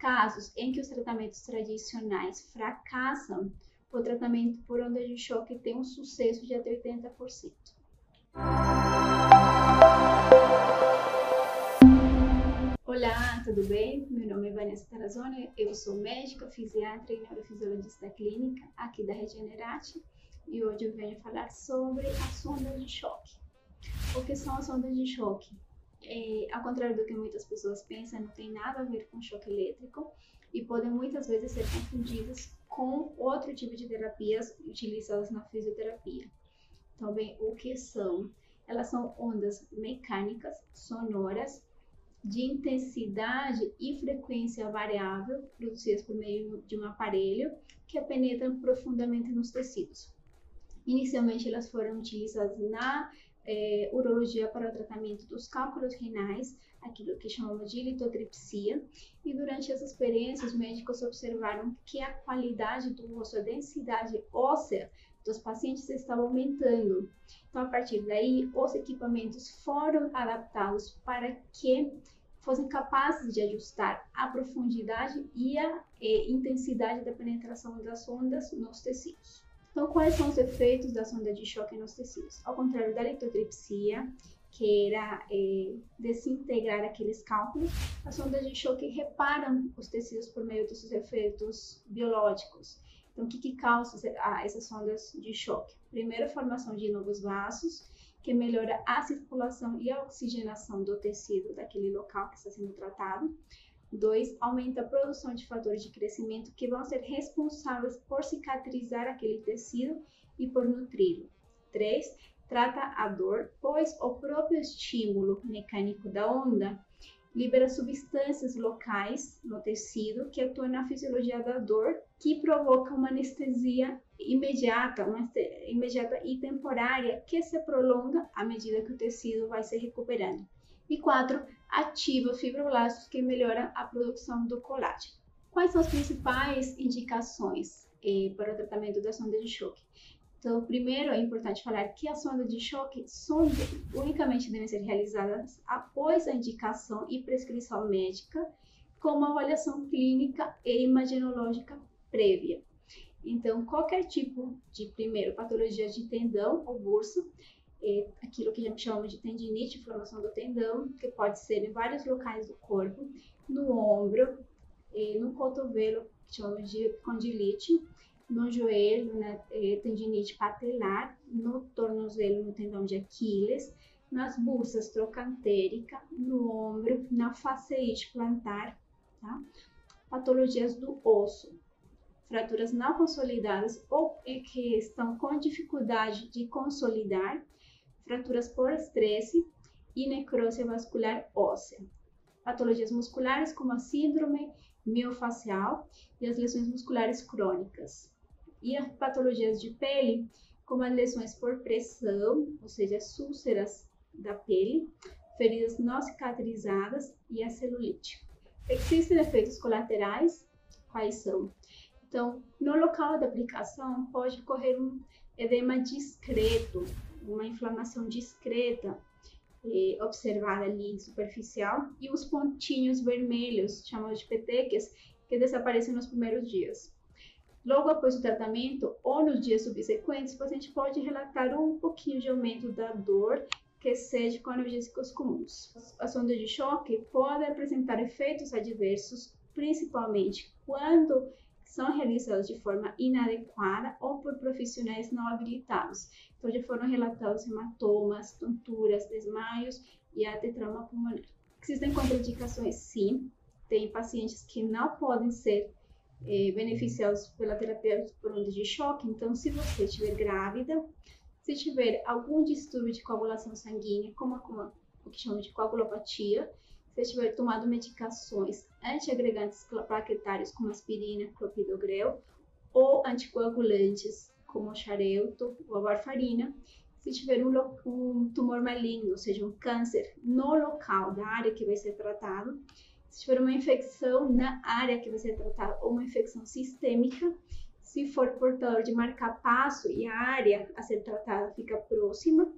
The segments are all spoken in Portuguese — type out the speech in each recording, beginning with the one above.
casos em que os tratamentos tradicionais fracassam, o tratamento por onda de choque tem um sucesso de até 80%. Olá, tudo bem? Meu nome é Vanessa Tarazone, eu sou médica, fisiatra e neurofisiologista clínica aqui da Regenerate e hoje eu venho falar sobre as ondas de choque. O que são as ondas de choque? É, ao contrário do que muitas pessoas pensam, não tem nada a ver com choque elétrico e podem muitas vezes ser confundidas com outro tipo de terapias utilizadas na fisioterapia. Então, bem, o que são? Elas são ondas mecânicas, sonoras, de intensidade e frequência variável, produzidas por meio de um aparelho que penetram profundamente nos tecidos. Inicialmente, elas foram utilizadas na é, urologia para o tratamento dos cálculos renais, aquilo que chamamos de litotripsia, e durante essa experiência os médicos observaram que a qualidade do osso, a densidade óssea dos pacientes estava aumentando. Então, a partir daí, os equipamentos foram adaptados para que fossem capazes de ajustar a profundidade e a e, intensidade da penetração das ondas nos tecidos. Então, quais são os efeitos da sonda de choque nos tecidos? Ao contrário da litotripsia, que era é, desintegrar aqueles cálculos, as sondas de choque reparam os tecidos por meio dos efeitos biológicos. Então, o que, que causa essas sondas de choque? Primeiro, a formação de novos vasos, que melhora a circulação e a oxigenação do tecido daquele local que está sendo tratado. 2. Aumenta a produção de fatores de crescimento que vão ser responsáveis por cicatrizar aquele tecido e por nutri-lo. 3. Trata a dor, pois o próprio estímulo mecânico da onda libera substâncias locais no tecido que atuam na fisiologia da dor, que provoca uma anestesia imediata, uma imediata e temporária que se prolonga à medida que o tecido vai se recuperando. E quatro, ativa fibroblastos que melhora a produção do colágeno. Quais são as principais indicações eh, para o tratamento da sonda de choque? Então, primeiro é importante falar que as sondas de choque sonda, unicamente devem ser realizadas após a indicação e prescrição médica, com uma avaliação clínica e imaginológica prévia. Então, qualquer tipo de, primeiro, patologia de tendão ou é aquilo que a gente chama de tendinite, inflamação do tendão, que pode ser em vários locais do corpo, no ombro, no cotovelo, que chamamos de condilite, no joelho, né, é, tendinite patelar, no tornozelo, no tendão de Aquiles, nas bursas trocantérica, no ombro, na faceite plantar, tá? Patologias do osso, fraturas não consolidadas ou que estão com dificuldade de consolidar, fraturas por estresse e necrose vascular óssea. Patologias musculares como a síndrome miofacial e as lesões musculares crônicas. E as patologias de pele, como as lesões por pressão, ou seja, as úlceras da pele, feridas não cicatrizadas e a celulite. Existem efeitos colaterais? Quais são? Então, no local da aplicação pode ocorrer um edema discreto, uma inflamação discreta observada ali superficial e os pontinhos vermelhos, chamados de petequias, que desaparecem nos primeiros dias. Logo após o tratamento ou nos dias subsequentes, o paciente pode relatar um pouquinho de aumento da dor que excede com analgésicos comuns. As ondas de choque podem apresentar efeitos adversos, principalmente quando são realizados de forma inadequada ou por profissionais não habilitados. Então, já foram relatados hematomas, tonturas, desmaios e até trauma pulmonar. Existem contraindicações, sim. Tem pacientes que não podem ser eh, beneficiados pela terapia por onda de choque. Então, se você estiver grávida, se tiver algum distúrbio de coagulação sanguínea, como a, o que chamamos de coagulopatia, se estiver tomando medicações antiagregantes plaquetários como aspirina, clopidogrel ou anticoagulantes como xarelto ou a varfarina, se tiver um, um, tumor maligno, ou seja, um câncer no local da área que vai ser tratado, se tiver uma infecção na área que vai ser tratada ou uma infecção sistêmica, se for portador de marca-passo e a área a ser tratada fica próxima,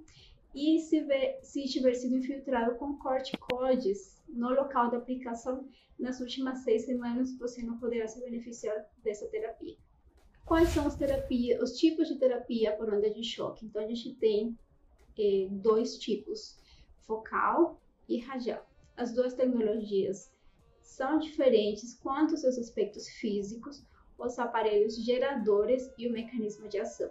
e se, vê, se tiver sido infiltrado com corticoides no local da aplicação nas últimas seis semanas, você não poderá se beneficiar dessa terapia. Quais são as terapias, os tipos de terapia por onda de choque? Então, a gente tem eh, dois tipos, focal e radial. As duas tecnologias são diferentes quanto aos seus aspectos físicos, os aparelhos geradores e o mecanismo de ação.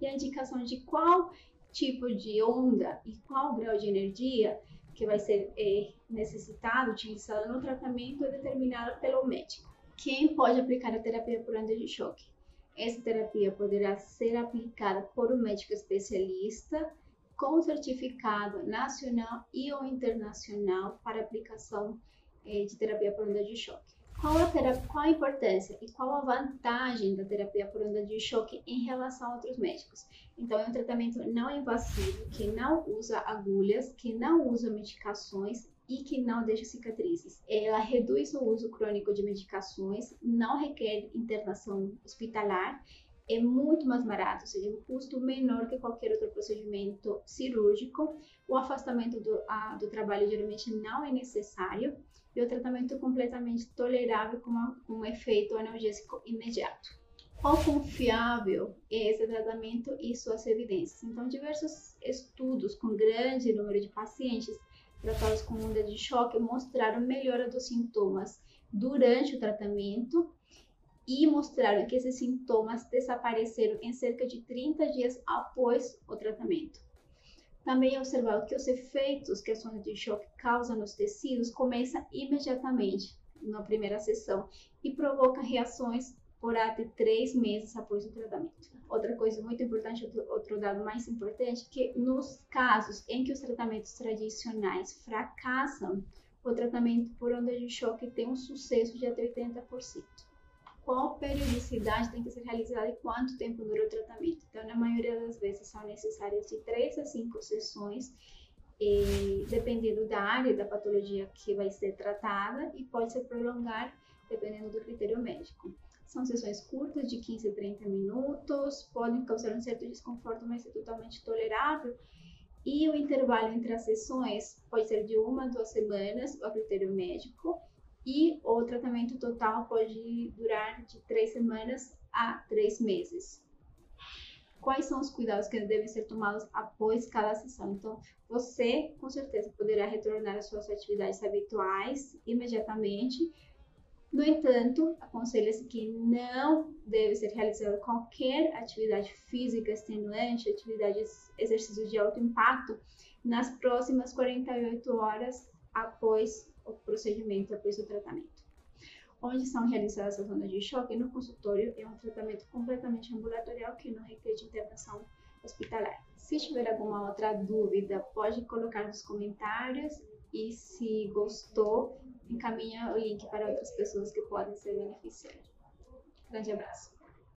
E a indicação de qual tipo de onda e qual grau de energia que vai ser é, necessitado, utilizado no tratamento é determinado pelo médico. Quem pode aplicar a terapia por onda de choque? Essa terapia poderá ser aplicada por um médico especialista com certificado nacional e ou internacional para aplicação eh, de terapia por onda de choque. Qual a, qual a importância e qual a vantagem da terapia por onda de choque em relação a outros médicos? Então, é um tratamento não invasivo, que não usa agulhas, que não usa medicações e que não deixa cicatrizes. Ela reduz o uso crônico de medicações, não requer internação hospitalar, é muito mais barato, ou seja, um custo menor que qualquer outro procedimento cirúrgico. O afastamento do, a, do trabalho geralmente não é necessário e o tratamento é completamente tolerável com, com um efeito analgésico imediato. Quão confiável é esse tratamento e suas evidências? Então, diversos estudos com grande número de pacientes tratados com onda de choque mostraram melhora dos sintomas durante o tratamento e mostraram que esses sintomas desapareceram em cerca de 30 dias após o tratamento. Também observaram que os efeitos que a sonda de choque causa nos tecidos começam imediatamente na primeira sessão e provoca reações por até três meses após o tratamento. Outra coisa muito importante, outro dado mais importante, que nos casos em que os tratamentos tradicionais fracassam, o tratamento por onda de choque tem um sucesso de até 80% qual periodicidade tem que ser realizada e quanto tempo dura o tratamento. Então, na maioria das vezes, são necessárias de 3 a 5 sessões, e, dependendo da área da patologia que vai ser tratada, e pode ser prolongar dependendo do critério médico. São sessões curtas, de 15 a 30 minutos, podem causar um certo desconforto, mas é totalmente tolerável. E o intervalo entre as sessões pode ser de uma a duas semanas, a critério médico, e o tratamento total pode durar de três semanas a três meses. Quais são os cuidados que devem ser tomados após cada sessão? Então, você com certeza poderá retornar às suas atividades habituais imediatamente. No entanto, aconselha-se que não deve ser realizada qualquer atividade física extenuante, atividades, exercícios de alto impacto, nas próximas 48 horas após o procedimento após o tratamento. Onde são realizadas as ondas de choque no consultório é um tratamento completamente ambulatorial que não requer internação hospitalar. Se tiver alguma outra dúvida, pode colocar nos comentários e se gostou, encaminha o link para outras pessoas que podem ser beneficiadas. Grande abraço.